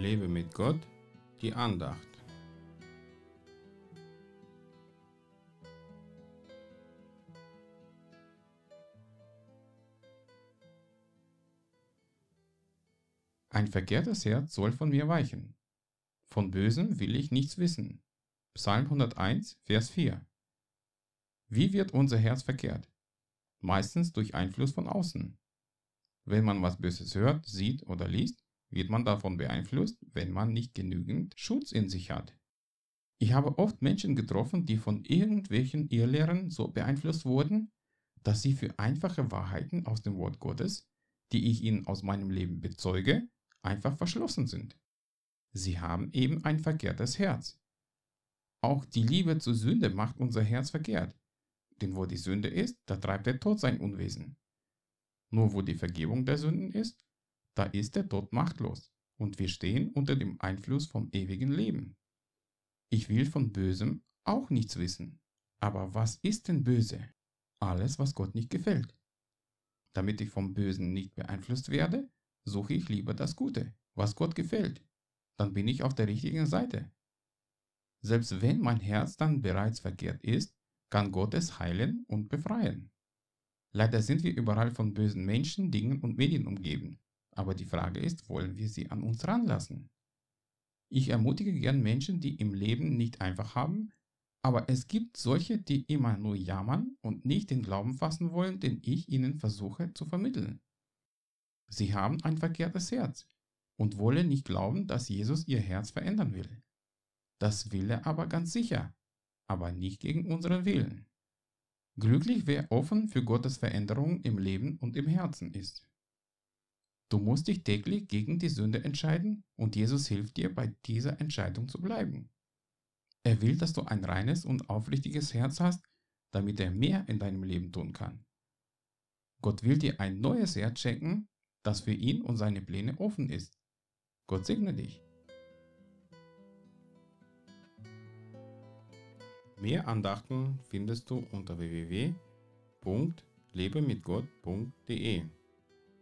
Lebe mit Gott, die Andacht. Ein verkehrtes Herz soll von mir weichen. Von Bösem will ich nichts wissen. Psalm 101, Vers 4. Wie wird unser Herz verkehrt? Meistens durch Einfluss von außen. Wenn man was Böses hört, sieht oder liest, wird man davon beeinflusst, wenn man nicht genügend Schutz in sich hat. Ich habe oft Menschen getroffen, die von irgendwelchen Irrlehren so beeinflusst wurden, dass sie für einfache Wahrheiten aus dem Wort Gottes, die ich ihnen aus meinem Leben bezeuge, einfach verschlossen sind. Sie haben eben ein verkehrtes Herz. Auch die Liebe zur Sünde macht unser Herz verkehrt. Denn wo die Sünde ist, da treibt der Tod sein Unwesen. Nur wo die Vergebung der Sünden ist, da ist der Tod machtlos und wir stehen unter dem Einfluss vom ewigen Leben. Ich will von Bösem auch nichts wissen. Aber was ist denn böse? Alles, was Gott nicht gefällt. Damit ich vom Bösen nicht beeinflusst werde, suche ich lieber das Gute, was Gott gefällt. Dann bin ich auf der richtigen Seite. Selbst wenn mein Herz dann bereits verkehrt ist, kann Gott es heilen und befreien. Leider sind wir überall von bösen Menschen, Dingen und Medien umgeben. Aber die Frage ist, wollen wir sie an uns ranlassen? Ich ermutige gern Menschen, die im Leben nicht einfach haben, aber es gibt solche, die immer nur jammern und nicht den Glauben fassen wollen, den ich ihnen versuche zu vermitteln. Sie haben ein verkehrtes Herz und wollen nicht glauben, dass Jesus ihr Herz verändern will. Das will er aber ganz sicher, aber nicht gegen unseren Willen. Glücklich wer offen für Gottes Veränderung im Leben und im Herzen ist. Du musst dich täglich gegen die Sünde entscheiden und Jesus hilft dir bei dieser Entscheidung zu bleiben. Er will, dass du ein reines und aufrichtiges Herz hast, damit er mehr in deinem Leben tun kann. Gott will dir ein neues Herz schenken, das für ihn und seine Pläne offen ist. Gott segne dich. Mehr Andachten findest du unter www.lebemitgott.de.